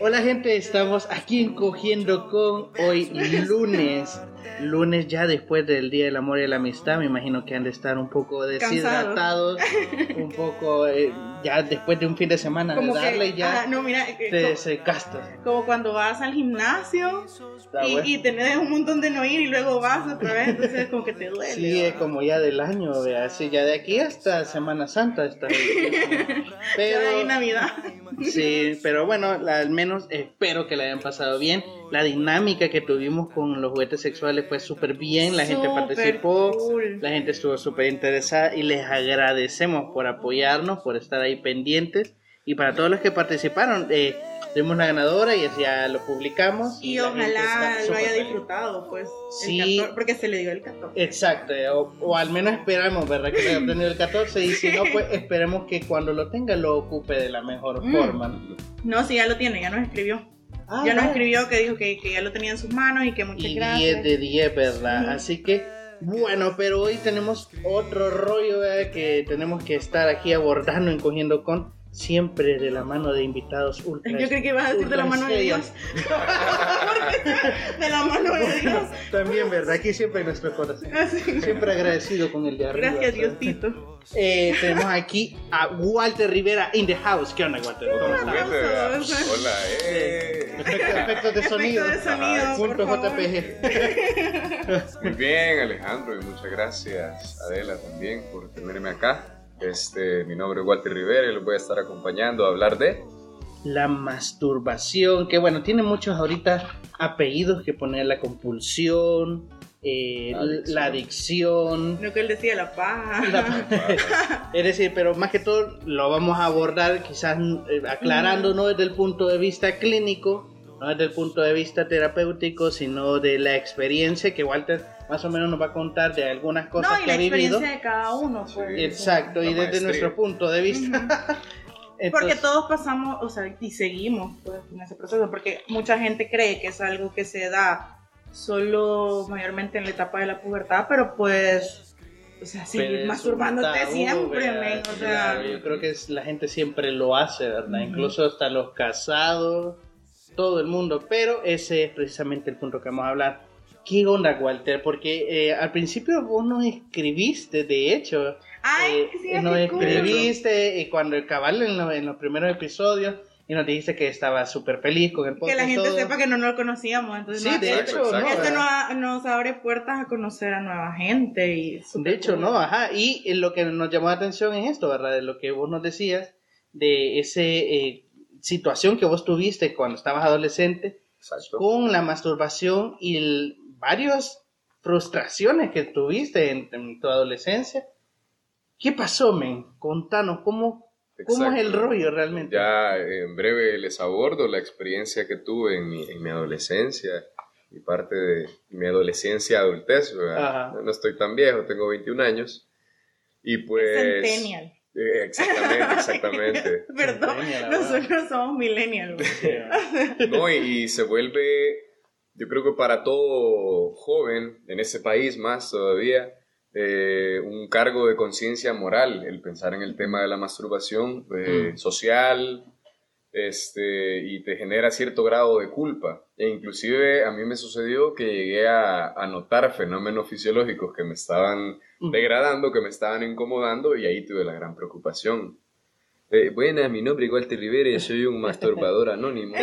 Hola gente, estamos aquí en Cogiendo con hoy lunes. Lunes ya después del Día del Amor y la Amistad, me imagino que han de estar un poco deshidratados, un poco eh, ya después de un fin de semana Como de que- darle ya ah, no, mira, que- te secaste. Como cuando vas al gimnasio y, bueno. y tenés un montón de no ir y luego vas otra vez, entonces como que te duele. Sí, es como ya del año, así ya de aquí hasta Semana Santa está. Ya Pero Navidad. Sí, pero bueno, al menos espero que la hayan pasado bien. La dinámica que tuvimos con los juguetes sexuales fue súper bien, la gente participó, cool. la gente estuvo súper interesada y les agradecemos por apoyarnos, por estar ahí pendientes. Y para todos los que participaron, eh, tuvimos una ganadora y ya lo publicamos. Y ojalá lo haya disfrutado, pues. Sí. El 14, porque se le dio el 14. Exacto, eh, o, o al menos esperamos, ¿verdad? Que haya obtenido el 14 y si no, pues esperemos que cuando lo tenga lo ocupe de la mejor Mm. forma. No, sí, ya lo tiene, ya nos escribió. Ah, ya nos escribió que dijo que, que ya lo tenía en sus manos y que muchas y gracias. 10 de 10, ¿verdad? Así que, bueno, pero hoy tenemos otro rollo ¿verdad? que tenemos que estar aquí abordando en Cogiendo con, siempre de la mano de invitados ultra. Yo creí que ibas a decir de la ultra mano de Dios. de la mano de Dios. También, ¿verdad? Aquí siempre nuestro corazón. Así. Siempre agradecido con el de arriba. Gracias, ¿verdad? Diosito. Eh, tenemos aquí a Walter Rivera in the house. ¿Qué onda, Walter? ¿Cómo estás? Hola, eh. Efectos, efectos de sonido. Efectos de sonido, Ajá, Punto por favor. JPG. Muy bien, Alejandro, y muchas gracias, Adela, también por tenerme acá. Este, mi nombre es Walter Rivera y los voy a estar acompañando a hablar de. La masturbación, que bueno, tiene muchos ahorita apellidos que poner la compulsión, eh, La adicción. la adicción. Lo que él decía, la paja. la- es decir, pero más que todo lo vamos a abordar quizás eh, aclarando no desde el punto de vista clínico, no desde el punto de vista terapéutico, sino de la experiencia que Walter más o menos nos va a contar de algunas cosas no, y que la ha vivido. experiencia de cada uno. Pues. Exacto, y desde maestría. nuestro punto de vista. Porque Entonces- todos pasamos, o sea, y seguimos pues, en ese proceso, porque mucha gente cree que es algo que se da solo mayormente en la etapa de la pubertad, pero pues, o sea, seguir masturbándote tabú, siempre, o sea, Claro, yo creo que es- la gente siempre lo hace, ¿verdad? Incluso hasta los casados, todo el mundo, pero ese es precisamente el punto que vamos a hablar. ¿Qué onda, Walter? Porque eh, al principio vos nos escribiste, de hecho, ay, eh, sí, nos escribiste y cuando el cabal en, lo- en los primeros episodios y nos dijiste que estaba súper feliz con el que podcast. la gente todo. sepa que no nos conocíamos, entonces Sí, no, de hecho, ¿no? esto nos, nos abre puertas a conocer a nueva gente y De hecho, cool. no, ajá. Y eh, lo que nos llamó la atención es esto, ¿verdad? De lo que vos nos decías, de esa situación que vos tuviste cuando estabas adolescente Exacto. con la masturbación y el- varias frustraciones que tuviste en, en tu adolescencia. ¿Qué pasó, men? Contanos, ¿cómo, cómo es el rollo realmente? Ya eh, en breve les abordo la experiencia que tuve en mi, en mi adolescencia y parte de mi adolescencia adultez. No estoy tan viejo, tengo 21 años. Y pues. Centennial. Exactamente, exactamente. Perdón, nosotros somos millennials. No, y, y se vuelve, yo creo que para todo joven en ese país más todavía, eh, un cargo de conciencia moral el pensar en el tema de la masturbación eh, Mm. social este, y te genera cierto grado de culpa. E inclusive a mí me sucedió que llegué a, a notar fenómenos fisiológicos que me estaban degradando, que me estaban incomodando y ahí tuve la gran preocupación. Eh, buenas, mi nombre es Walter Rivera y soy un masturbador anónimo.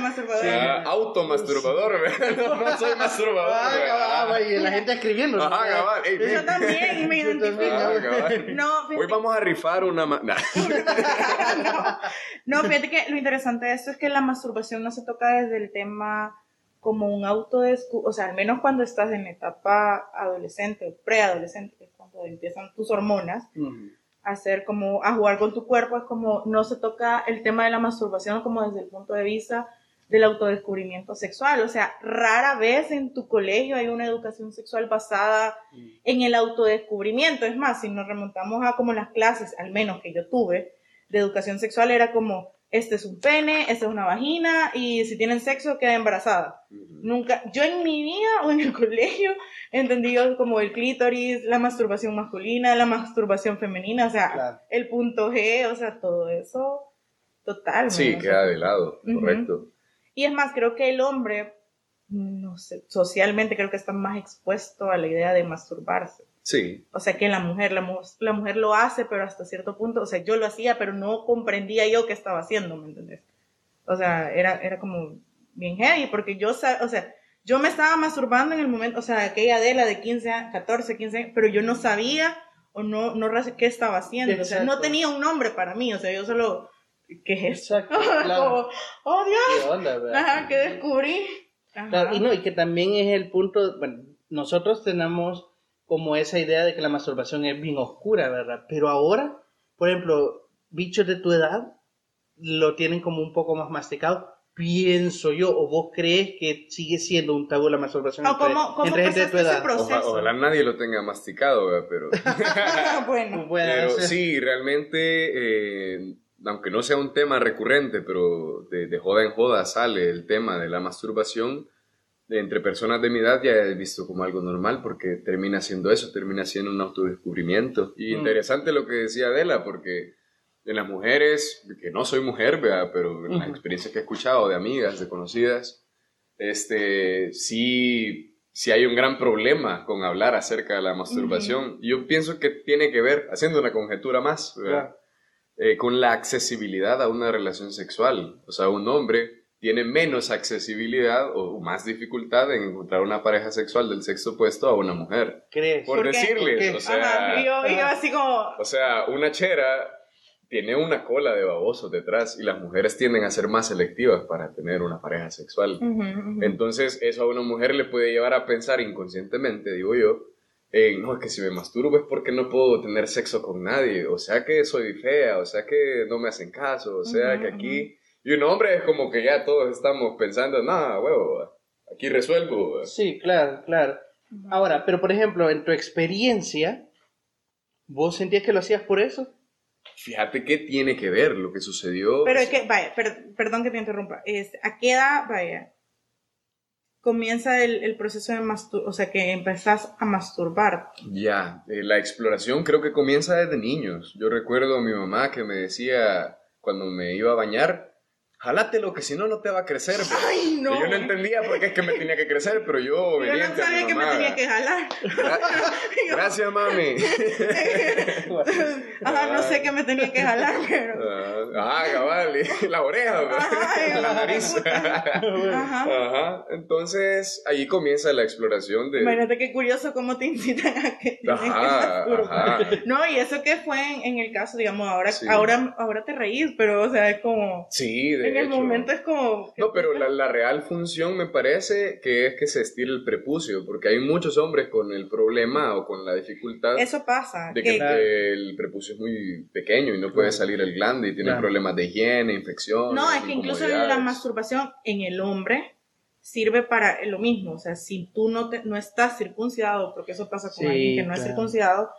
Masturbador. Ah, automasturbador, no, no soy masturbador. Ah, cabal, y la gente escribiendo. Ajá, cabal. Ey, Yo también me identifico. Ah. No, Hoy vamos a rifar una... ma- Nah. no, fíjate que lo interesante de esto es que la masturbación no se toca desde el tema como un autodescu... O sea, al menos cuando estás en etapa adolescente o preadolescente, que es cuando empiezan tus hormonas, Ujú. a hacer como, a jugar con tu cuerpo, es como, no se toca el tema de la masturbación como desde el punto de vista del autodescubrimiento sexual. O sea, rara vez en tu colegio hay una educación sexual basada en el autodescubrimiento. Es más, si nos remontamos a como las clases, al menos que yo tuve, de educación sexual, era como, este es un pene, esta es una vagina, y si tienen sexo, queda embarazada. Nunca, yo en mi vida o en el colegio entendí yo como el clítoris, la masturbación masculina, la masturbación femenina, o sea, Claro. el punto G, o sea, todo eso, Total. Sí, queda de lado, correcto. Y es más, creo que el hombre, no sé, socialmente creo que está más expuesto a la idea de masturbarse. Sí, O sea, que la mujer, la, la mujer lo hace, pero hasta cierto punto, o sea, yo lo hacía, pero no comprendía yo qué estaba haciendo, ¿me entendés? O sea, era, era como bien heavy, porque yo, o sea, yo me estaba masturbando en el momento, o sea, aquella Adela de 15, a- 14, 15 años, pero yo no sabía o no, no qué estaba haciendo, o sea, no Exacto. tenía un nombre para mí, o sea, yo solo, ¿qué es eso? Exacto, claro. Oh Dios, ¿Qué onda, verdad? ajá, ¿qué descubrí? Ajá. Claro, y no, y que también es el punto, bueno, nosotros tenemos como esa idea de que la masturbación es bien oscura, ¿verdad? Pero ahora, por ejemplo, bichos de tu edad lo tienen como un poco más masticado, pienso yo, o vos crees que sigue siendo un tabú la masturbación O entre, cómo- cómo entre gente de tu edad. ojalá nadie lo tenga masticado, ¿verdad? pero... bueno, Puede Pero ser. sí, realmente, eh, aunque no sea un tema recurrente, pero de, de joda en joda sale el tema de la masturbación, entre personas de mi edad ya he visto como algo normal porque termina siendo eso, termina siendo un autodescubrimiento. Y Mm. interesante lo que decía Adela, porque en las mujeres, que no soy mujer, ¿verdad? pero en las experiencias que he escuchado de amigas, de conocidas, este, sí, sí hay un gran problema con hablar acerca de la masturbación. Yo pienso que tiene que ver, haciendo una conjetura más, ¿verdad? Eh, con la accesibilidad a una relación sexual. O sea, un hombre tiene menos accesibilidad o más dificultad en encontrar una pareja sexual del sexo opuesto a una mujer. ¿Crees? Por, decirles, o sea, Ajá, y yo, y yo así como, o sea, una chera tiene una cola de babosos detrás y las mujeres tienden a ser más selectivas para tener una pareja sexual. Entonces, eso a una mujer le puede llevar a pensar inconscientemente, digo yo, en, no, es que si me masturbo es porque no puedo tener sexo con nadie, o sea que soy fea, o sea que no me hacen caso, o sea que aquí... Y un hombre es como que ya todos estamos pensando, no, huevo, aquí resuelvo. Sí, claro, claro. Ahora, pero por ejemplo, en tu experiencia, ¿vos sentías que lo hacías por eso? Fíjate qué tiene que ver lo que sucedió. Pero es que, vaya, per- perdón que te interrumpa. Este, ¿A qué edad, vaya, comienza el, el proceso de mastur o sea, que empezás a masturbar? Ya, eh, la exploración creo que comienza desde niños. Yo recuerdo a mi mamá que me decía cuando me iba a bañar, jalátelo que si no, no te va a crecer. bro". ¡Ay, no! Y yo no entendía por qué es que me tenía que crecer, pero yo Yo no sabía que me tenía que jalar. Gra- Gracias, mami. Ajá, no sé que me tenía que jalar, pero... Ah, cabal, y la oreja. Ay, la nariz. Ajá. Ajá. Entonces, ahí comienza la exploración de... Imagínate qué curioso cómo te incitan a que tienes Ajá, ajá. No, y eso que fue en, en el caso, digamos, ahora, Sí. ahora, ahora te reís, pero, o sea, es como... Sí, de en el hecho. momento es como... No, pero la, la real función me parece que es que se estire el prepucio, porque hay muchos hombres con el problema o con la dificultad Eso pasa. de que- que el prepucio es muy pequeño y no puede salir el glande y tiene Claro. problemas de higiene, infección. No, es que incluso la masturbación en el hombre sirve para lo mismo. O sea, si tú no, te- no estás circuncidado, porque eso pasa con Sí, alguien que no es claro. circuncidado,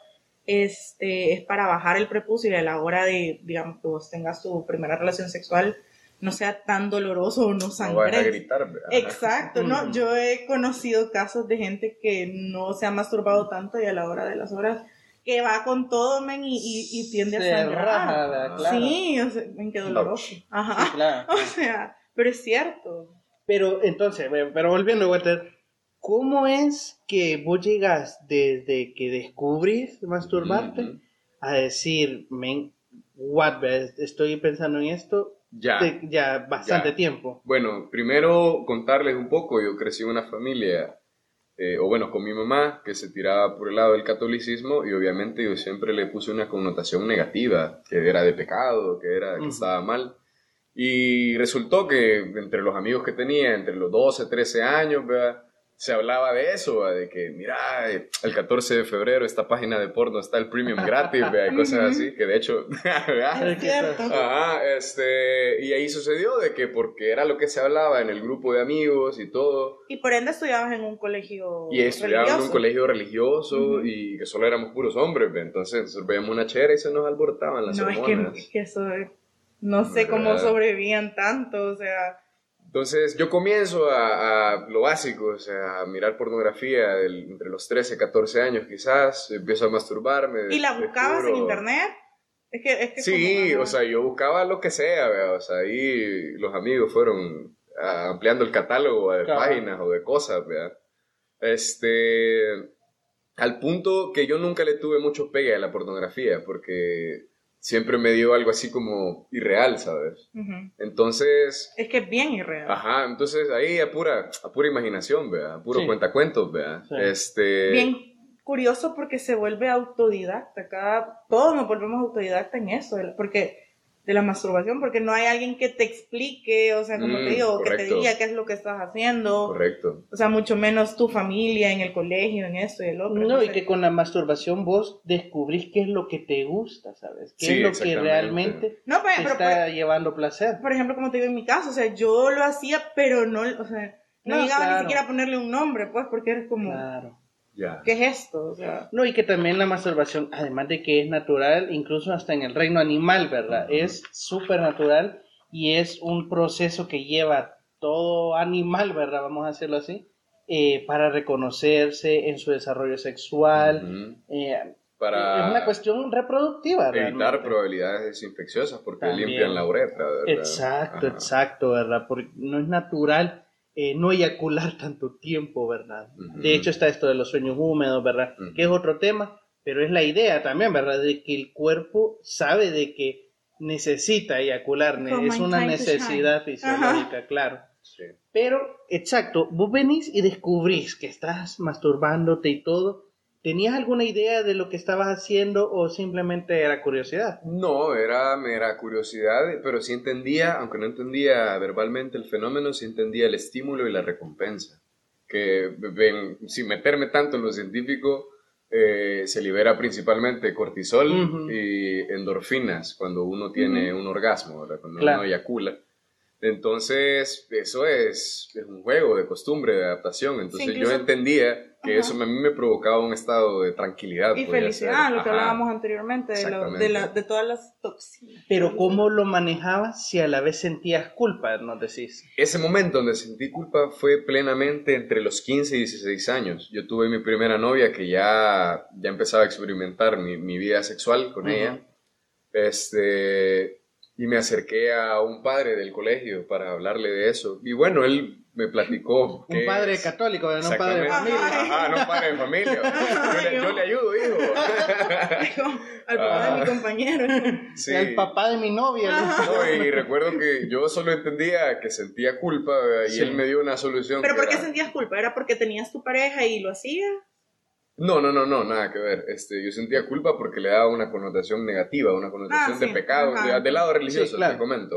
este, es para bajar el prepucio y a la hora de, digamos, que vos tengas tu primera relación sexual, no sea tan doloroso o no No vas a gritar. Exacto, no, yo he conocido casos de gente que no se ha masturbado tanto y a la hora de las horas que va con todo, men, y, y, y tiende a sangrar. raja. Sí, o sea, men, qué doloroso. Ajá. Sí, claro. O sea, pero es cierto. Pero entonces, pero volviendo, Walter, ¿cómo es que vos llegas desde que descubrís masturbarte a decir, men, what, estoy pensando en esto Ya. de- ya bastante Ya. tiempo? Bueno, primero contarles un poco, yo crecí en una familia, eh, o bueno, con mi mamá, que se tiraba por el lado del catolicismo y obviamente yo siempre le puse una connotación negativa, que era de pecado, que era que estaba mal. Y resultó que entre los amigos que tenía, entre los 12, 13 años, ¿verdad? Se hablaba de eso, de que, mira, eh, el 14 de febrero esta página de porno está el premium gratis, y cosas así, que de hecho. Es cierto. Ajá, este, y ahí sucedió de que porque era lo que se hablaba en el grupo de amigos y todo, Y por ende estudiabas en un colegio y estudiábamos en un colegio religioso Ujú. y que solo éramos puros hombres, ¿ve? entonces veíamos una chera y se nos alborotaban las No, es hormonas. que, es que eso, no sé cómo sobrevivían tanto, o sea, Entonces yo comienzo a, a lo básico, o sea, a mirar pornografía del- entre los 13, 14 años quizás, empiezo a masturbarme. ¿y la buscabas en internet? Es que, es que Sí, como- o sea, yo buscaba lo que sea, ¿vea? o sea, ahí los amigos fueron ah, ampliando el catálogo de Claro. páginas o de cosas, ¿vea? Este, al punto que yo nunca le tuve mucho pegue a la pornografía, porque siempre me dio algo así como irreal, ¿sabes? Entonces, Es que es bien irreal. ajá, entonces ahí a pura, a pura imaginación, ¿vea? A puro Sí. cuentacuentos, ¿vea? Sí. Este, Bien curioso porque se vuelve autodidacta. Cada, todos nos volvemos autodidacta en eso, porque de la masturbación, porque no hay alguien que te explique, o sea, como Mm, te digo, que te diga qué es lo que estás haciendo. correcto. O sea, mucho menos tu familia en el colegio, en esto y el otro. No, y Entonces, que con la masturbación vos descubrís qué es lo que te gusta, ¿sabes? ¿Qué Sí, es lo que realmente No, pero, te pero, está llevando placer? por, por ejemplo, como te digo en mi caso, o sea, yo lo hacía, pero no, o sea, no, No, llegaba claro. ni siquiera a ponerle un nombre, pues, porque eres como, Claro. Ya. ¿qué es esto? O sea, No, y que también la masturbación, además de que es natural, incluso hasta en el reino animal, ¿verdad? Es súper natural y es un proceso que lleva todo animal, ¿verdad? Vamos a hacerlo así, eh, para reconocerse en su desarrollo sexual. Eh, Para es una cuestión reproductiva, evitar realmente. probabilidades infecciosas porque También. limpian la uretra, ¿verdad? Exacto, Ajá. exacto, ¿verdad? Porque no es natural eh, no eyacular tanto tiempo, ¿verdad? De hecho está esto de los sueños húmedos, ¿verdad? Que es otro tema, pero es la idea también, ¿verdad? De que el cuerpo sabe de que necesita eyacular, es una necesidad fisiológica, claro. Sí. Pero, exacto, vos venís y descubrís que estás masturbándote y todo. ¿Tenías alguna idea de lo que estabas haciendo o simplemente era curiosidad? No, era mera curiosidad, pero sí entendía, aunque no entendía verbalmente el fenómeno, sí entendía el estímulo y la recompensa. Que ven, sin meterme tanto en lo científico, eh, se libera principalmente cortisol y endorfinas cuando uno tiene un orgasmo, ¿verdad? cuando Claro. uno eyacula. Entonces, eso es, es un juego de costumbre, de adaptación. Entonces, yo incluso- entendía que Ajá. eso a mí me provocaba un estado de tranquilidad. y felicidad, ser. lo que Ajá. hablábamos anteriormente, de, lo- de, la- de todas las toxinas. Pero ¿cómo lo manejabas si a la vez sentías culpa, nos decís? Ese momento donde sentí culpa fue plenamente entre los 15 y 16 años. Yo tuve mi primera novia que ya, ya empezaba a experimentar mi, mi vida sexual con Ujú. ella. Este, y me acerqué a un padre del colegio para hablarle de eso. Y bueno, él me platicó. Un que padre es- católico, no un padre de familia. Ajá, no un padre de familia. Yo le, yo le ayudo, hijo. Al papá de Ah. mi compañero. Sí. El papá de mi novia. ¿no? No, y recuerdo que yo solo entendía que sentía culpa y Sí. él me dio una solución. ¿Pero por qué era- sentías culpa? ¿Era porque tenías tu pareja y lo hacías? No, no, no, no, nada que ver. Este, yo sentía culpa porque le daba una connotación negativa, una connotación Ah, de sí, pecado, ajá. de- del lado religioso, Sí, claro. te comento.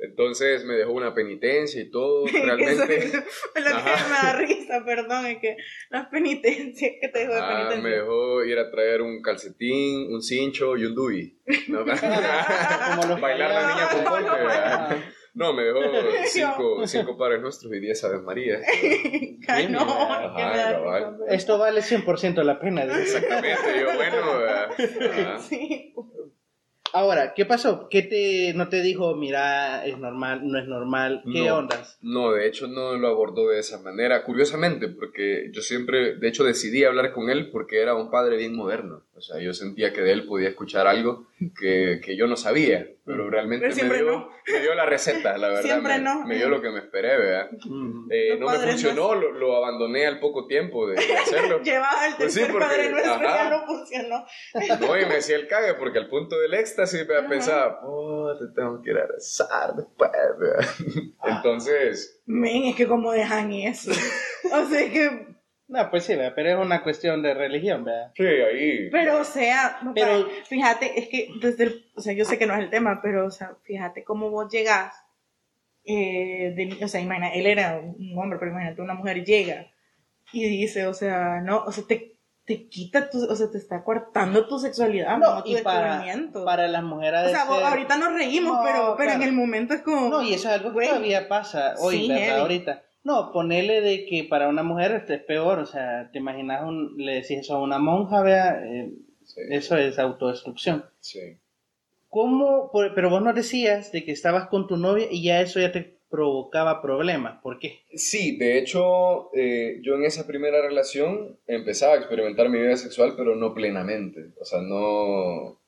Entonces me dejó una penitencia y todo, Eso realmente. es lo que Ajá. me da risa, perdón, es que las penitencias que te dijo de Ah, me penitencia. dejó ir a traer un calcetín, un cincho y un dubi. ¿no? Como los Bailar la niña con golpe, ¿verdad? Ah, No, me dejó cinco, cinco padres nuestros y diez aves marías. Ay, no. Esto vale 100% la pena. Exactamente, yo bueno, ¿verdad? Ajá. Sí. Ahora, ¿qué pasó? ¿Qué te, no te dijo, mira, es normal, no es normal? ¿Qué No. ondas? No, de hecho no lo abordó de esa manera, curiosamente, porque yo siempre, de hecho decidí hablar con él porque era un padre bien moderno. O sea, yo sentía que de él podía escuchar algo que, que yo no sabía, pero realmente Pero siempre me, dio, no. me dio la receta, la verdad. Siempre me, no. me dio lo que me esperé, ¿verdad? Eh, no me funcionó, lo, lo abandoné al poco tiempo de, de hacerlo. Llevaba el Pues sí, porque- padre nuestro ajá. ya no funcionó. No, y me hacía el cague porque al punto del éxtasis me Ajá. pensaba, oh, te tengo que ir a rezar después, ¿verdad? Entonces, Men, es que como dejan eso. O sea que, No, pues sí, ¿verdad? pero es una cuestión de religión, ¿verdad? sí, ahí. pero o sea, no, Pero- para- fíjate, es que desde el, o sea, yo sé que no es el tema, pero o sea, fíjate cómo vos llegás, eh, de- o sea, imagina, él era un hombre, pero imagínate, una mujer llega y dice, o sea, no, o sea, te, te quita tu, o sea, te está cortando tu sexualidad, no, No, tu y para, para las mujeres... o sea, ser- ahorita nos reímos, No, pero, pero en claro. el momento es como... No, y eso es algo que Güey. todavía pasa hoy, Sí, ¿verdad? heavy. Ahorita. No, ponele de que para una mujer esto es peor, o sea, te imaginas, un, le decís eso a una monja, vea, Eh, Sí, eso es autodestrucción. sí. ¿Cómo? Pero vos nos decías de que estabas con tu novia y ya eso ya te provocaba problemas, ¿por qué? Sí, de hecho, eh, yo en esa primera relación empezaba a experimentar mi vida sexual, pero no plenamente. O sea, no,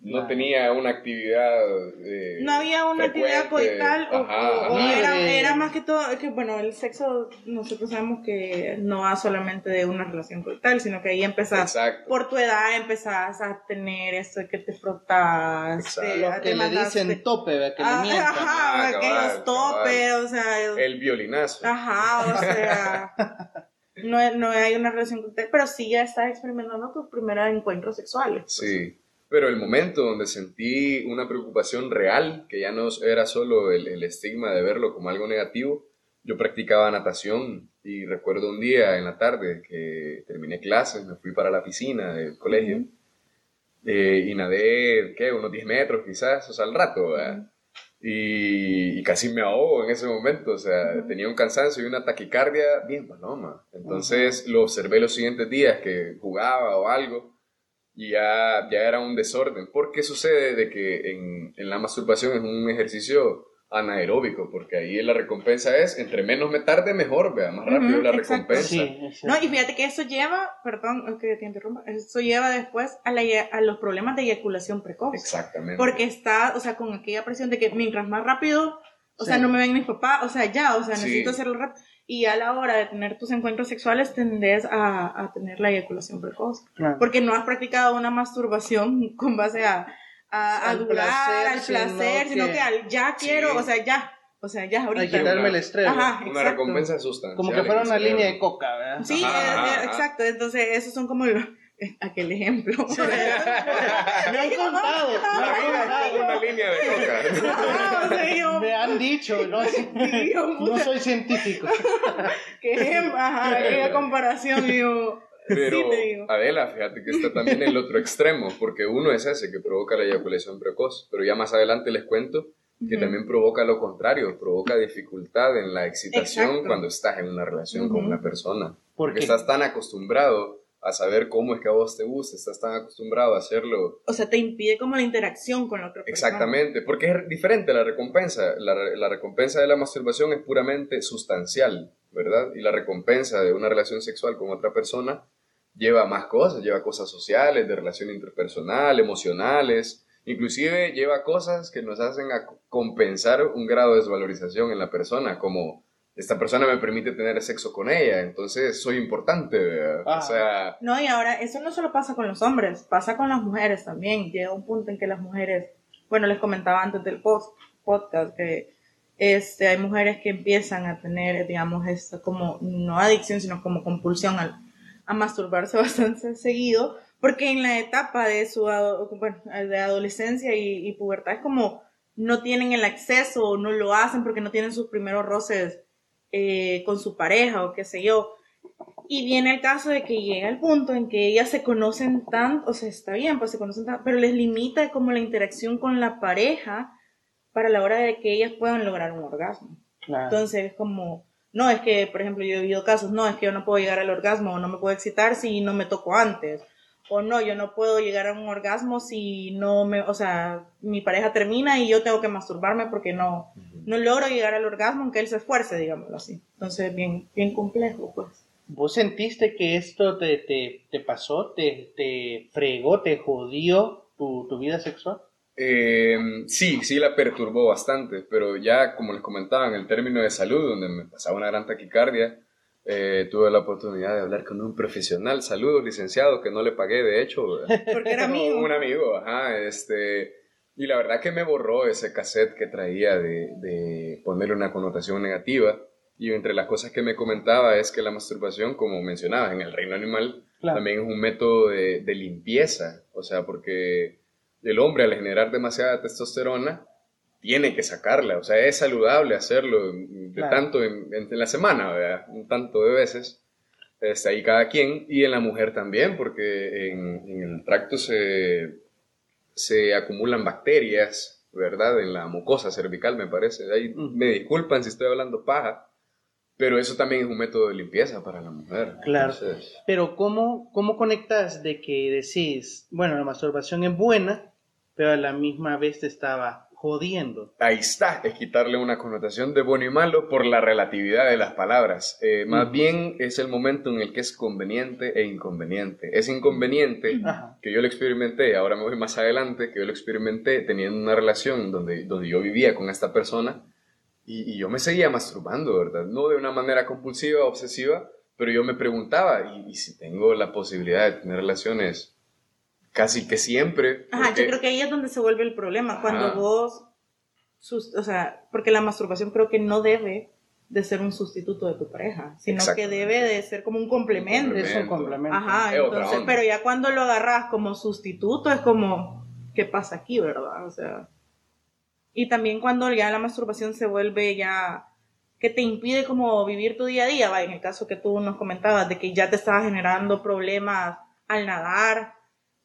no tenía una actividad. Eh, no había una actividad coital o, o, era, era, más que todo, que bueno, el sexo nosotros sabemos que no va solamente de una relación coital, sino que ahí empezás, por tu edad empezás a tener esto de que te frotas. Lo que le dicen tope, que le mientan. Ajá, ah, aquellos topes, o sea. El violinazo. Ajá, o sea. no, no hay una relación coital, pero sí ya estás experimentando tus primeros encuentros sexuales. Sí. Pero el momento donde sentí una preocupación real, que ya no era solo el, estigma de verlo como algo negativo, yo practicaba natación y recuerdo un día en la tarde que terminé clases, me fui para la piscina del colegio eh, y nadé, ¿qué? Unos 10 metros quizás, o sea, al rato, y, casi me ahogo en ese momento, o sea, tenía un cansancio y una taquicardia bien paloma. Entonces lo observé los siguientes días que jugaba o algo y ya, ya era un desorden. ¿Por qué sucede de que en, en, la masturbación es un ejercicio anaeróbico? Porque ahí la recompensa es, entre menos me tarde, mejor, vea, más rápido la recompensa. no, y fíjate que eso lleva, perdón que te interrumpa, eso lleva después a, la, a los problemas de eyaculación precoz. Exactamente. Porque está, o sea, con aquella presión de que mientras más rápido, o sea, no me ven mis papás, o sea, ya, o sea, necesito hacerlo rápido y a la hora de tener tus encuentros sexuales tendés a, a tener la eyaculación precoz. Porque no has practicado una masturbación con base a, a, a durar, al placer, sino que, al ya quiero, o sea, ya. O sea, ya ahorita. Hay quitarme el estrés. Ajá, una recompensa sustancial. Como que fuera una línea de coca, ¿verdad? Sí, eh, eh, exacto. Entonces, esos son como los, aquel ejemplo. me han contado. Me una línea de coca. me han dicho, no, no soy científico. qué ajá, comparación, yo. Pero, Adela, fíjate que está también el otro extremo, porque uno es ese que provoca la eyaculación precoz, pero ya más adelante les cuento que también provoca lo contrario, provoca dificultad en la excitación cuando estás en una relación con una persona. Porque estás tan acostumbrado a saber cómo es que a vos te gusta, estás tan acostumbrado a hacerlo. O sea, te impide como la interacción con la otra persona. Exactamente, porque es diferente la recompensa. La, la, recompensa de la masturbación es puramente sustancial, ¿verdad? Y la recompensa de una relación sexual con otra persona lleva más cosas, lleva cosas sociales, de relación interpersonal, emocionales, inclusive lleva cosas que nos hacen a compensar un grado de desvalorización en la persona, como esta persona me permite tener sexo con ella, entonces soy importante, O sea... No, y ahora eso no solo pasa con los hombres, pasa con las mujeres también. Llega un punto en que las mujeres, bueno, les comentaba antes del post, podcast que este, hay mujeres que empiezan a tener, digamos, esto como, no adicción, sino como compulsión a, a masturbarse bastante seguido, porque en la etapa de su bueno, de adolescencia y, y pubertad es como no tienen el acceso o no lo hacen porque no tienen sus primeros roces eh, con su pareja o qué sé yo. Y viene el caso de que llega el punto en que ellas se conocen tanto, o sea, está bien, pues se conocen tanto, pero les limita como la interacción con la pareja para la hora de que ellas puedan lograr un orgasmo. Entonces es como, no, es que, por ejemplo, yo he vivido casos, no, es que yo no puedo llegar al orgasmo o no me puedo excitar si no me toco antes. O no, yo no puedo llegar a un orgasmo si no me, o sea, mi pareja termina y yo tengo que masturbarme porque no, no logro llegar al orgasmo aunque él se esfuerce, digámoslo así. Entonces, bien, bien complejo, pues. ¿Vos sentiste que esto te, te, te pasó, te, te, fregó, te jodió tu, tu vida sexual? Eh, sí, sí la perturbó bastante, pero ya como les comentaba en el término de salud, donde me pasaba una gran taquicardia, eh, tuve la oportunidad de hablar con un profesional, saludos licenciado, que no le pagué de hecho. Porque era amigo. un amigo, ajá, este, y la verdad que me borró ese cassette que traía de, de, ponerle una connotación negativa. Y entre las cosas que me comentaba es que la masturbación, como mencionabas, en el reino animal, también es un método de, de, limpieza. O sea, porque el hombre al generar demasiada testosterona, tiene que sacarla. O sea, es saludable hacerlo de tanto en, en, la semana, un tanto de veces. Está ahí cada quien. Y en la mujer también, porque en, en el tracto se se acumulan bacterias, ¿verdad? En la mucosa cervical, me parece. Ahí me disculpan si estoy hablando paja, pero eso también es un método de limpieza para la mujer. Claro. Pero ¿cómo, ¿cómo conectas de que decís, bueno, la masturbación es buena, pero a la misma vez te estaba jodiendo. Ahí está, es quitarle una connotación de bueno y malo por la relatividad de las palabras. Eh, más bien es el momento en el que es conveniente e inconveniente. Es inconveniente que yo lo experimenté, ahora me voy más adelante, que yo lo experimenté teniendo una relación donde, donde yo vivía con esta persona y, y yo me seguía masturbando, ¿verdad? No de una manera compulsiva, obsesiva, pero yo me preguntaba, ¿y, y si tengo la posibilidad de tener relaciones casi que siempre? Ajá, Porque- yo creo que ahí es donde se vuelve el problema, cuando vos, sus- o sea, porque la masturbación creo que no debe de ser un sustituto de tu pareja, sino que debe de ser como un complemento. complemento. Es un complemento. Ajá, Es entonces, pero ya cuando lo agarras como sustituto es como, ¿qué pasa aquí, verdad? O sea, y también cuando ya la masturbación se vuelve ya que te impide como vivir tu día a día, va, en el caso que tú nos comentabas de que ya te estaba generando problemas al nadar,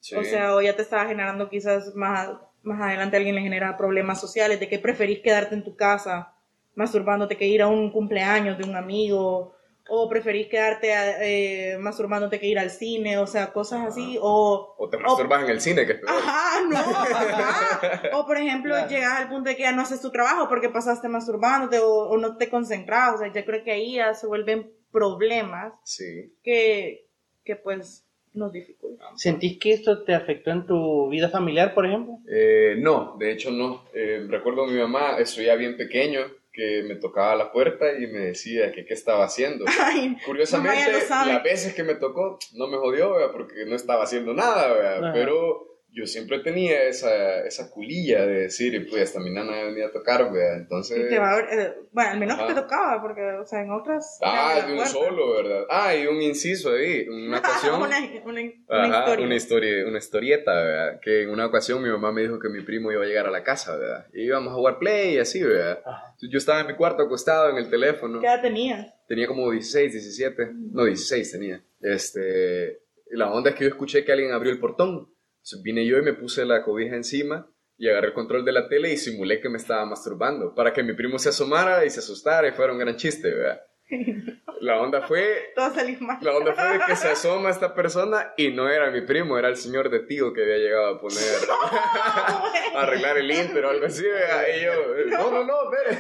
Sí. o sea, o ya te estaba generando quizás más, más adelante alguien le genera problemas sociales, de que preferís quedarte en tu casa masturbándote que ir a un cumpleaños de un amigo, o preferís quedarte eh, masturbándote que ir al cine, o sea, cosas así, o... O te masturbas en el cine, que es peor. Ajá, no, ajá. O por ejemplo, Claro. llegas al punto de que ya no haces tu trabajo porque pasaste masturbándote o, o no te concentras, o sea, yo creo que ahí ya se vuelven problemas Sí. que, que pues nos dificultan. ¿Sentís que esto te afectó en tu vida familiar, por ejemplo? Eh, no, de hecho no. Eh, recuerdo a mi mamá, eso ya bien pequeño, que me tocaba la puerta y me decía que qué estaba haciendo. Ay, Curiosamente, las veces que me tocó no me jodió, ¿verdad? porque no estaba haciendo nada, pero yo siempre tenía esa, esa culilla de decir, pues hasta mi nana venía a tocar, ¿verdad? entonces... te va a ver, eh, bueno, al menos Ajá. te tocaba, porque, o sea, en otras... Ah, de un puerta. solo, ¿verdad? Ah, y un inciso ahí, una ocasión... una, una, una Ajá, historia. una historia, una historieta, ¿verdad? Que en una ocasión mi mamá me dijo que mi primo iba a llegar a la casa, ¿verdad? Y íbamos a jugar play y así, ¿verdad? Ajá. Yo estaba en mi cuarto acostado en el teléfono. ¿Qué edad tenías? Tenía como 16, 17. No, 16 tenía. Este, y la onda es que yo escuché que alguien abrió el portón. Entonces vine yo y me puse la cobija encima y agarré el control de la tele y simulé que me estaba masturbando para que mi primo se asomara y se asustara y fuera un gran chiste, ¿verdad? La onda fue Todo salís mal. la onda fue de que se asoma esta persona y no era mi primo, era el señor de tío que había llegado a poner a arreglar el Inter o algo así. ¿verdad? Y yo, no, no, no, espere.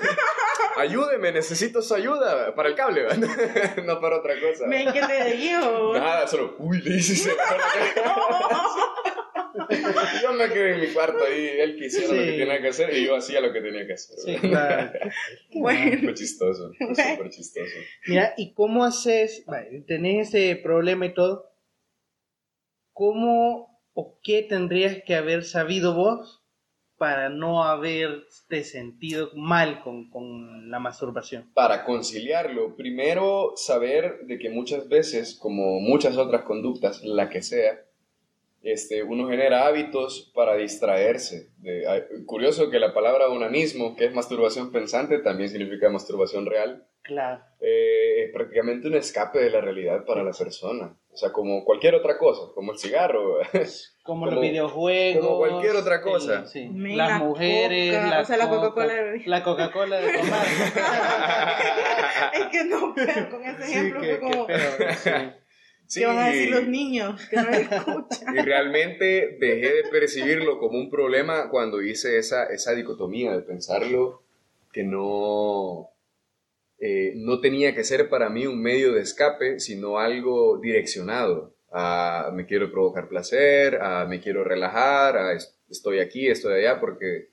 Ayúdeme, necesito su ayuda para el cable, ¿verdad? no para otra cosa. Ven que te digo. Nada, solo, uy, le hice Yo me quedé en mi cuarto ahí, él que hiciera lo que Sí. tenía que hacer y yo hacía lo que tenía que hacer. Sí, claro. Bueno, Fue chistoso, fue súper chistoso. Mira, ¿y cómo haces? vale, Tenés ese problema y todo. ¿Cómo o qué tendrías que haber sabido vos para no haberte sentido mal con, con la masturbación? para conciliarlo, primero saber de que muchas veces, como muchas otras conductas, la que sea, este, uno genera hábitos para distraerse. De- curioso que la palabra onanismo, que es masturbación pensante, también significa masturbación real. Claro. Eh, es prácticamente un escape de la realidad para la persona. O sea, como cualquier otra cosa, como el cigarro. Como, Como- los videojuegos. como cualquier otra cosa. el- sí, Las la mujeres. coca, la o sea, la coca- Coca-Cola de- La Coca-Cola de tomar. es que no, pero con ese sí, ejemplo qué, fue como, qué feo, sí. ¿qué van a decir los niños que no escuchan? Y realmente dejé de percibirlo como un problema cuando hice esa, esa dicotomía de pensarlo que no, eh, no tenía que ser para mí un medio de escape, sino algo direccionado. A me quiero provocar placer, a me quiero relajar, a es- estoy aquí, estoy allá, porque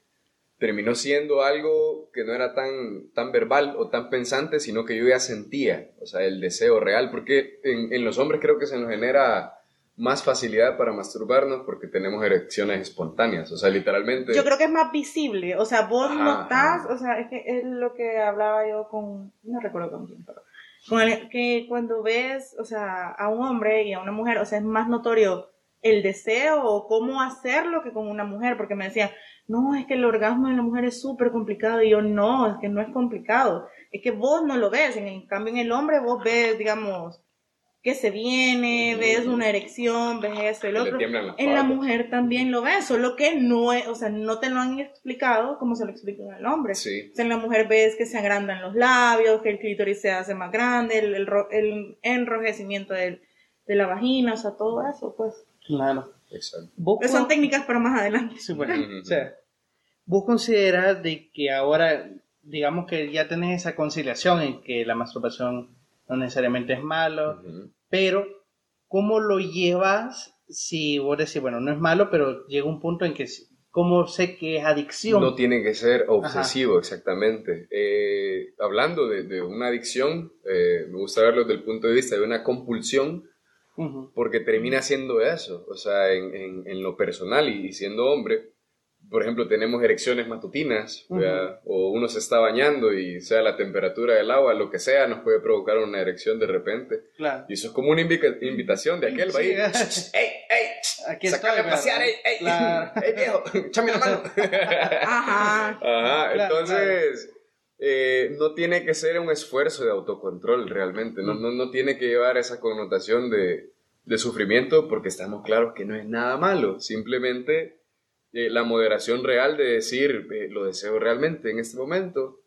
terminó siendo algo que no era tan, tan verbal o tan pensante, sino que yo ya sentía, o sea, el deseo real, porque en, en los hombres creo que se nos genera más facilidad para masturbarnos porque tenemos erecciones espontáneas, o sea, literalmente... Yo creo que es más visible, o sea, vos Ajá, notás, o sea, es que es lo que hablaba yo con, no recuerdo con quién, pero con el, que cuando ves, o sea, a un hombre y a una mujer, o sea, es más notorio el deseo o cómo hacerlo que con una mujer, porque me decían, no, es que el orgasmo en la mujer es súper complicado, y yo, no, es que no es complicado, es que vos no lo ves, en, cambio en el hombre vos ves, digamos, que se viene, ves una erección, ves esto y que lo otro. En la mujer también lo ves, solo que no es, o sea, no te lo han explicado como se lo explican al hombre. Sí. O sea, en la mujer ves que se agrandan los labios, que el clítoris se hace más grande, el, el ro- el enrojecimiento del- de la vagina, o sea, todo eso, pues. Claro. Exacto. ¿Vos Pero son técnicas para más adelante. Sí, bueno, Ujú. o sea, vos consideras de que ahora, digamos que ya tenés esa conciliación en que la masturbación no necesariamente es malo, pero ¿cómo lo llevas si vos decís, bueno, no es malo, pero llega un punto en que ¿Cómo sé que es adicción? No tiene que ser obsesivo, exactamente. Eh, hablando de, una adicción, eh, me gusta verlo desde el punto de vista de una compulsión, porque termina siendo eso. O sea, en, lo personal y, siendo hombre, por ejemplo, tenemos erecciones matutinas, o uno se está bañando y sea la temperatura del agua, lo que sea, nos puede provocar una erección de repente. Y eso es como una invitación de aquel, sí, va ¡Ey, ey! Aquí estoy, a pasear, ¡ey, ey! ¡Ey, viejo! ¡Échame la mano! Ajá. Ajá, entonces... Eh, no tiene que ser un esfuerzo de autocontrol realmente, no, no, no tiene que llevar esa connotación de, de sufrimiento porque estamos claros que no es nada malo, simplemente eh, la moderación real de decir, eh, lo deseo realmente en este momento,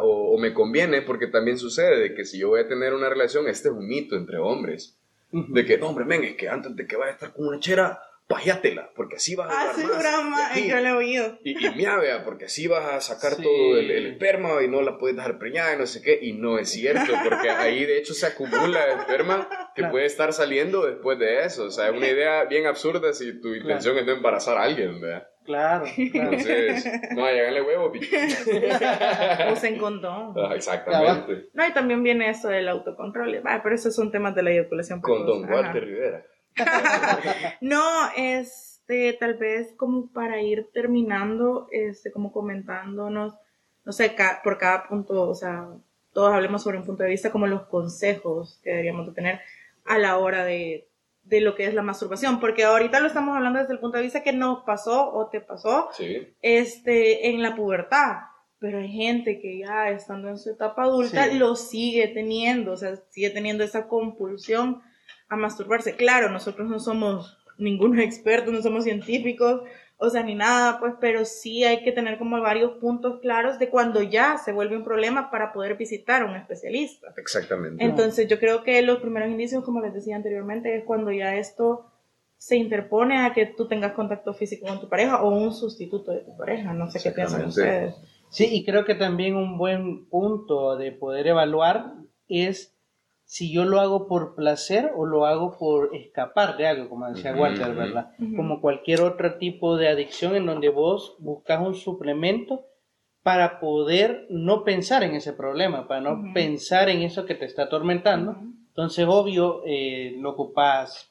o, o, me conviene, porque también sucede de que si yo voy a tener una relación, este es un mito entre hombres, de que, no, hombre, men, es que antes de que vaya a estar con una chera, pajeátela, porque así vas a ah. Y, yo le he oído. Y, y miavea, porque así vas a sacar todo el, esperma y no la puedes dejar preñada y no sé qué. Y no es cierto, porque ahí de hecho se acumula esperma que puede estar saliendo después de eso. O sea, es una idea bien absurda si tu intención es no embarazar a alguien, ¿verdad? Claro, claro. Entonces, no, lléganle huevo, Usen condón. Ah, exactamente. No, y también viene eso del autocontrol. Ah, pero esos son temas de la eyaculación. Con Don Walter Rivera. no, este, tal vez como para ir terminando, este, como comentándonos, no sé, por cada punto, o sea, todos hablemos sobre un punto de vista como los consejos que deberíamos de tener a la hora de, de lo que es la masturbación, porque ahorita lo estamos hablando desde el punto de vista que nos pasó o te pasó este, en la pubertad, pero hay gente que ya estando en su etapa adulta lo sigue teniendo, o sea, sigue teniendo esa compulsión a masturbarse. Claro, nosotros no somos ningún experto, no somos científicos, o sea, ni nada, pues, pero sí hay que tener como varios puntos claros de cuando ya se vuelve un problema para poder visitar a un especialista. Exactamente. Entonces, yo creo que los primeros indicios, como les decía anteriormente, es cuando ya esto se interpone a que tú tengas contacto físico con tu pareja o un sustituto de tu pareja. No sé qué piensan ustedes. Sí, y creo que también un buen punto de poder evaluar es si yo lo hago por placer o lo hago por escapar de algo, como decía Walter, ¿verdad? Como cualquier otro tipo de adicción en donde vos buscas un suplemento para poder no pensar en ese problema, para no pensar en eso que te está atormentando. Entonces, obvio, eh, lo ocupas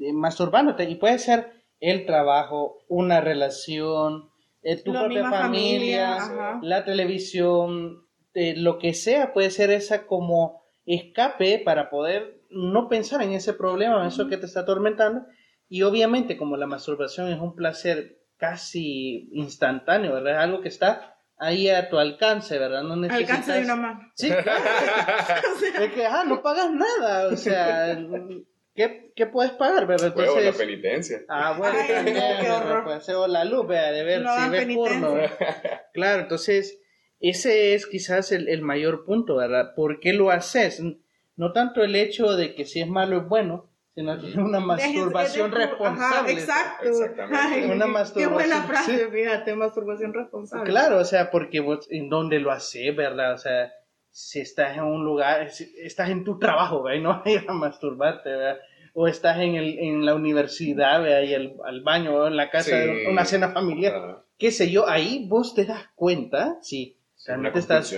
eh, masturbándote. Y puede ser el trabajo, una relación, eh, tu propia familia, la televisión, lo que sea, puede ser esa como escape para poder no pensar en ese problema, en eso que te está atormentando. Y obviamente como la masturbación es un placer casi instantáneo, ¿verdad? Es algo que está ahí a tu alcance, ¿verdad? No necesitas... Alcance de una mano. Sí, es que, ah, no pagas nada, o sea... ¿Qué, ¿Qué, puedes pagar, verdad? Entonces, la penitencia. Ah, bueno, qué horror. Puede o la luz, ¿verdad? de ver si ves porno. Claro, entonces ese es quizás el, mayor punto, ¿verdad? ¿Por qué lo haces? No tanto el hecho de que si es malo es bueno, sino que es una masturbación responsable. exacto. una masturbación. Qué buena frase, fíjate, masturbación responsable. Claro, o sea, porque vos, en dónde lo haces, ¿verdad? O sea, si estás en un lugar, estás en tu trabajo, ¿verdad? Y no vayas a masturbarte, ¿verdad? O estás en, el, en la universidad, ¿verdad? Y el, al baño, o en la casa, una cena familiar. Qué sé yo, ahí vos te das cuenta, sí Realmente estás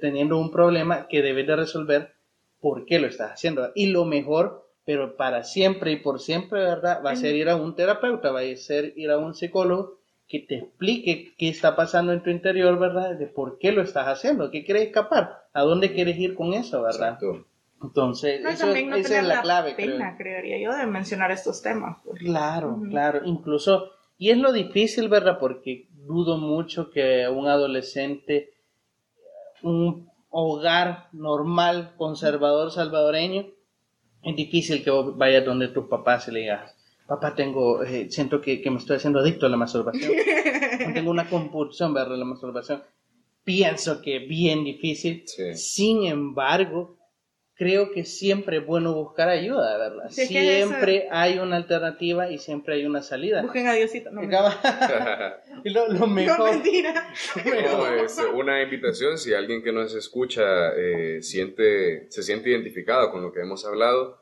teniendo un problema que debes de resolver por qué lo estás haciendo. Y lo mejor, pero para siempre y por siempre, ¿verdad? Va a ser ir a un terapeuta, va a ser ir a un psicólogo que te explique qué está pasando en tu interior, ¿verdad? De por qué lo estás haciendo, qué quieres escapar, a dónde quieres ir con eso, ¿verdad? Entonces, eso, esa es la, clave. Pena, creería yo, de mencionar estos temas. Pues. Claro, claro. Incluso, y es lo difícil, ¿verdad? Porque dudo mucho que un adolescente un hogar normal, conservador salvadoreño, es difícil que vayas donde tus papás y le digas, papá, tengo, eh, siento que, me estoy haciendo adicto a la masturbación. tengo una compulsión ver la masturbación. Pienso que bien difícil. Sin embargo, creo que siempre es bueno buscar ayuda, ¿verdad? Es que siempre eso- hay una alternativa y siempre hay una salida. Busquen a Diosito. No, Y lo, lo no, mejor, mentira. No, es una invitación, si alguien que nos escucha eh, siente, se siente identificado con lo que hemos hablado,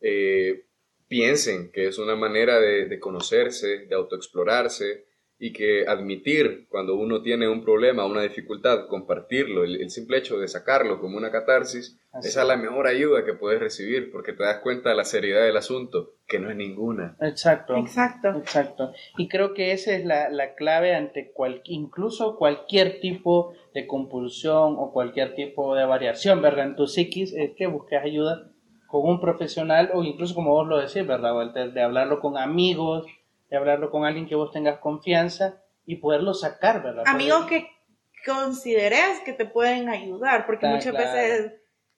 eh, piensen que es una manera de, de conocerse, de autoexplorarse y que admitir cuando uno tiene un problema, una dificultad, compartirlo, el, el simple hecho de sacarlo como una catarsis, Así esa es la mejor ayuda que puedes recibir porque te das cuenta de la seriedad del asunto, que no es ninguna. Exacto. Exacto. Exacto. Y creo que esa es la, la clave ante cual, incluso cualquier tipo de compulsión o cualquier tipo de variación, ¿verdad? En tu psiquis, es que busques ayuda con un profesional o incluso como vos lo decís, ¿verdad? Walter? De hablarlo con amigos, de hablarlo con alguien que vos tengas confianza y poderlo sacar, ¿verdad? Amigos que consideres que te pueden ayudar, porque Ah, muchas claro. veces,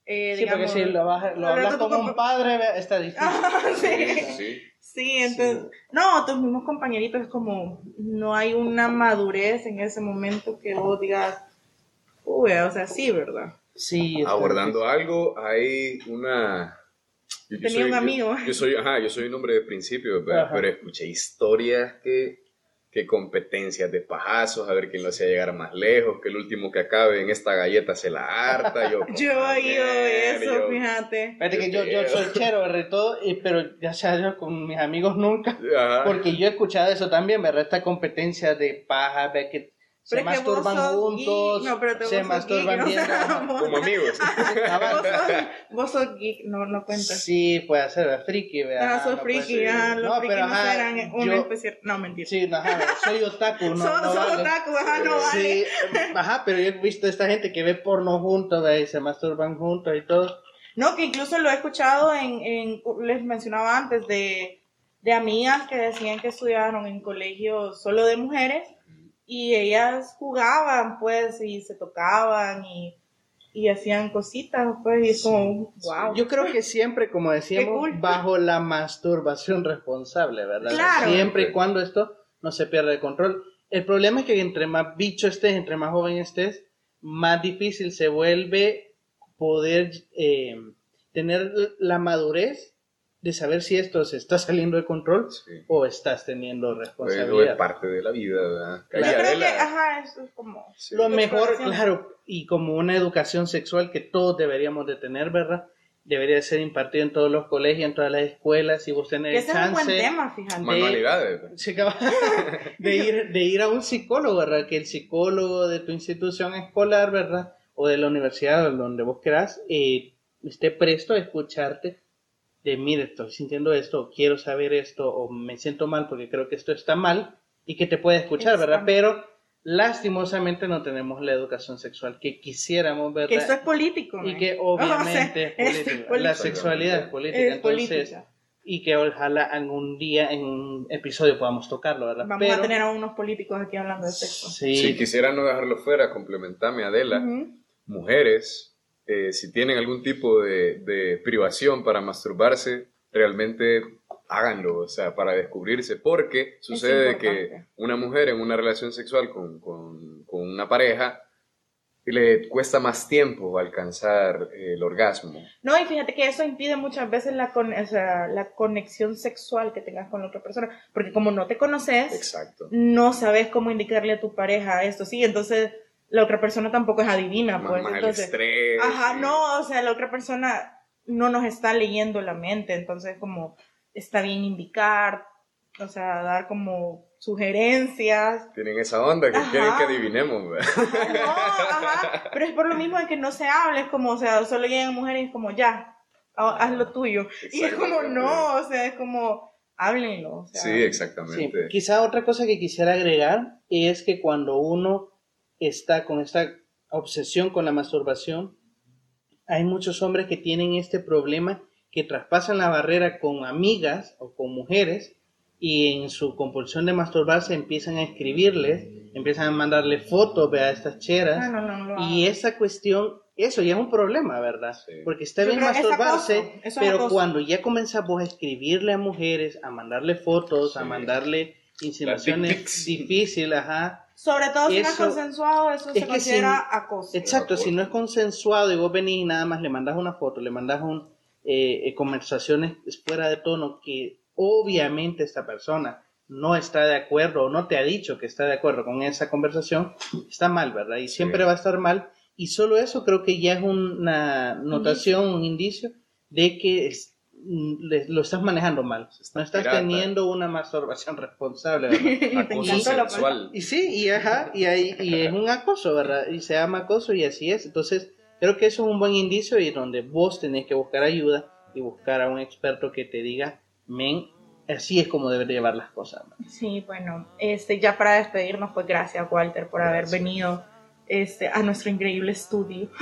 eh, Sí, porque si lo, vas, lo hablas con un padre, está difícil. Ah, sí. Sí. Sí, entonces, no, tus mismos compañeritos es como, no hay una madurez en ese momento que vos digas, uy, o sea, sí, ¿verdad? Sí, abordando algo, hay una... yo- yo Tenía un yo- amigo. Yo, soy, ajá, yo soy un hombre de principio, pero, escuché historias que, que competencias de pajazos, a ver quién lo hacía llegar más lejos, que el último que acabe en esta galleta se la harta. Yo, Yo he oído "Joder", eso, yo- fíjate. Fíjate que yo, yo soy chero, ¿verdad? Todo, y- pero ya sea yo con mis amigos nunca. Ajá. Porque yo he escuchado eso también, ¿verdad? Esta competencia de paja, ve que se masturban juntos, geek. No, pero te- se masturban geek, o viendo. sea, ajá. vos- Como amigos. Vos sos, vos sos geek, no, no cuenta. Sí, puede ser, friki, ¿verdad? Ah, sos No friki, ah, los No, frikis pero no ajá, serán una yo- especie. No, mentira. Sí, ajá, soy otaku, no, Sos- no vale. otaku, ajá, no vale. Sí, ajá, pero yo he visto esta gente que ve porno juntos, ¿verdad? y se masturban juntos y todo. No, que incluso lo he escuchado en, en les mencionaba antes, de, de amigas que decían que estudiaron en colegios solo de mujeres y ellas jugaban, pues, y se tocaban y, y hacían cositas, pues, y es como, wow. Yo creo que siempre, como decíamos, cool. bajo la masturbación responsable, ¿verdad? Claro. Siempre y cuando esto no se pierda el control. El problema es que entre más bicho estés, entre más joven estés, más difícil se vuelve poder eh, tener la madurez de saber si esto se está saliendo de control Sí. o estás teniendo Pues, responsabilidad. es parte de la vida, ¿verdad? Yo creo que, Calladela. ajá, eso es como... Sí. Lo mejor, claro, y como una educación sexual que todos deberíamos de tener, ¿verdad? Debería ser impartido en todos los colegios, en todas las escuelas, si vos tenés ese es un buen chance tema, fíjate. Manualidades. de, ir, de ir a un psicólogo, ¿verdad? Que el psicólogo de tu institución escolar, ¿verdad? O de la universidad, o donde vos querás, eh, esté presto a escucharte de, mire, estoy sintiendo esto, o quiero saber esto, o me siento mal porque creo que esto está mal, y que te pueda escuchar, ¿verdad? Pero lastimosamente no tenemos la educación sexual que quisiéramos, ¿verdad? Que esto es político, y que obviamente O sea, es político. La sexualidad es política, Es entonces, política. y que ojalá algún día en un episodio podamos tocarlo, ¿verdad? Vamos a Pero- tener a unos políticos aquí hablando de sexo. Sí, Si quisiera no dejarlo fuera, complementame Adela. Mujeres, eh, si tienen algún tipo de, de privación para masturbarse, realmente háganlo, o sea, para descubrirse, porque sucede que una mujer en una relación sexual con, con- con una pareja le cuesta más tiempo alcanzar eh, el orgasmo. No, y fíjate que eso impide muchas veces la, con- o sea, la conexión sexual que tengas con la otra persona, porque como no te conoces, Exacto. no sabes cómo indicarle a tu pareja esto, sí, entonces la otra persona tampoco es adivina, pues, más el entonces, estrés. ajá, y- no, o sea, la otra persona no nos está leyendo la mente, entonces como está bien indicar, o sea, dar como sugerencias, Tienen esa onda que Ajá. quieren que adivinemos. ¿verdad? no, ajá, pero es por lo mismo de que no se hable, es como, o sea, solo llegan mujeres y es como, ya, ha- haz lo tuyo, y es como, no, o sea, es como, háblenlo, o sea, Sí, sí. exactamente. Quizá otra cosa que quisiera agregar es que cuando uno está con esta obsesión con la masturbación, hay muchos hombres que tienen este problema que traspasan la barrera con amigas o con mujeres y en su compulsión de masturbarse empiezan a escribirles, empiezan a mandarle fotos a estas cheras. Ah, no, no, no lo y esa cuestión, eso ya es un problema, ¿verdad? Sí. Porque está bien masturbarse, es pero cuando ya comenzás vos a escribirle a mujeres, a mandarle fotos, a mandarle insinuaciones difíciles, ajá, Sobre todo si no es consensuado, eso es se que considera si- acoso. Exacto, si no es consensuado y vos venís y nada más le mandas una foto, le mandas un, eh, eh, conversaciones fuera de tono que obviamente esta persona no está de acuerdo o no te ha dicho que está de acuerdo con esa conversación, está mal, ¿verdad? Y siempre va a estar mal. Y solo eso creo que ya es una notación, un indicio de que es- le- lo estás manejando mal. está No estás pirata. teniendo una masturbación responsable, sexual. Y sí, y ajá, y, ahí, y es un acoso, ¿verdad? Y se llama acoso y así es. Entonces, creo que eso es un buen indicio y donde vos tenés que buscar ayuda y buscar a un experto que te diga, men, así es como debes de llevar las cosas. man". Sí, bueno, este, ya para despedirnos, pues gracias Walter por haber venido este, a nuestro increíble estudio.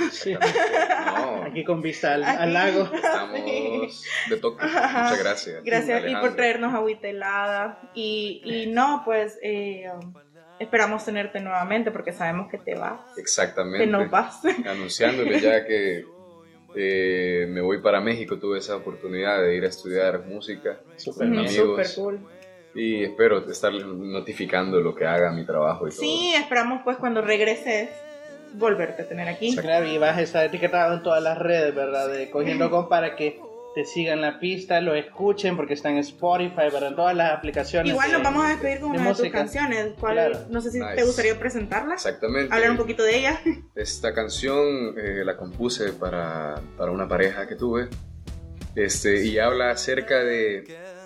Aquí con vista al, lago. estamos de toque. Muchas gracias. Gracias y por traernos agüita helada. Y, y no, pues eh, um, esperamos tenerte nuevamente porque sabemos que te vas, Exactamente. que nos vas. Anunciándole ya que eh, me voy para México, tuve esa oportunidad de ir a estudiar música bien. amigos. Súper cool. Y espero estarles notificando lo que haga mi trabajo y todo. Sí, esperamos pues cuando regreses volverte a tener aquí. Claro, y vas a estar etiquetado en todas las redes, ¿verdad? De Cogiendo Con para que te sigan la pista, lo escuchen porque está en Spotify, ¿verdad? En todas las aplicaciones. Igual nos vamos a despedir con de una de tus música. canciones. ¿Cuál- Claro. No sé si te Nice. gustaría presentarla. Exactamente. Hablar un poquito de ella. Esta canción eh, la compuse para, para una pareja que tuve este, y habla acerca de,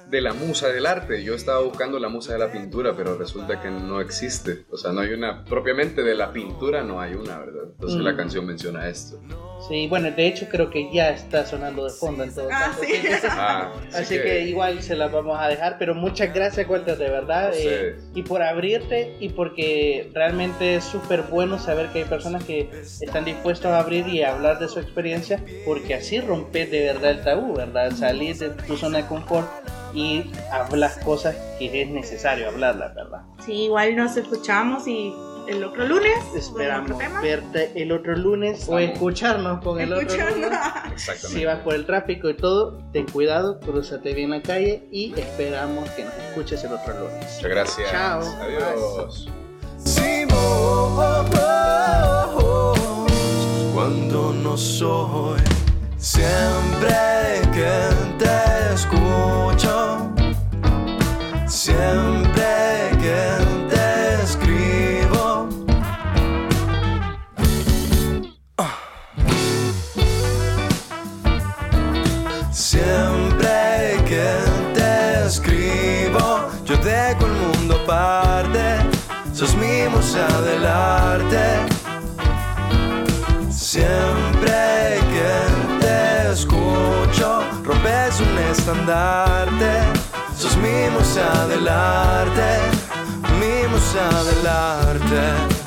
de la musa del arte. Yo estaba buscando la musa de la pintura, pero resulta que no existe. O sea, no hay una, propiamente de la pintura no hay una, ¿verdad? Entonces Mm. la canción menciona esto. Sí, bueno, de hecho creo que ya está sonando de fondo en todo Ah, caso. sí. Ah, Así que igual se las vamos a dejar, pero muchas gracias, Walter, de verdad. A eh, y por abrirte y porque realmente es súper bueno saber que hay personas que están dispuestas a abrir y a hablar de su experiencia, porque así rompes de verdad el tabú, ¿verdad? Salir de tu zona de confort y hablas cosas que es necesario hablarlas, ¿verdad? Sí, igual nos escuchamos y el otro lunes. Esperamos otro verte el otro lunes o Estamos. escucharnos con el otro lunes. Exactamente. Si vas por el tráfico y todo, ten cuidado, cruzate bien la calle y esperamos que nos escuches el otro lunes. Muchas gracias. Chao. Adiós. cuando no soy siempre que te escucho siempre que te escribo. Siempre que te escribo yo dejo el mundo aparte. Sos mi musa del arte estandarte. Sos mi musa del arte, mi musa del.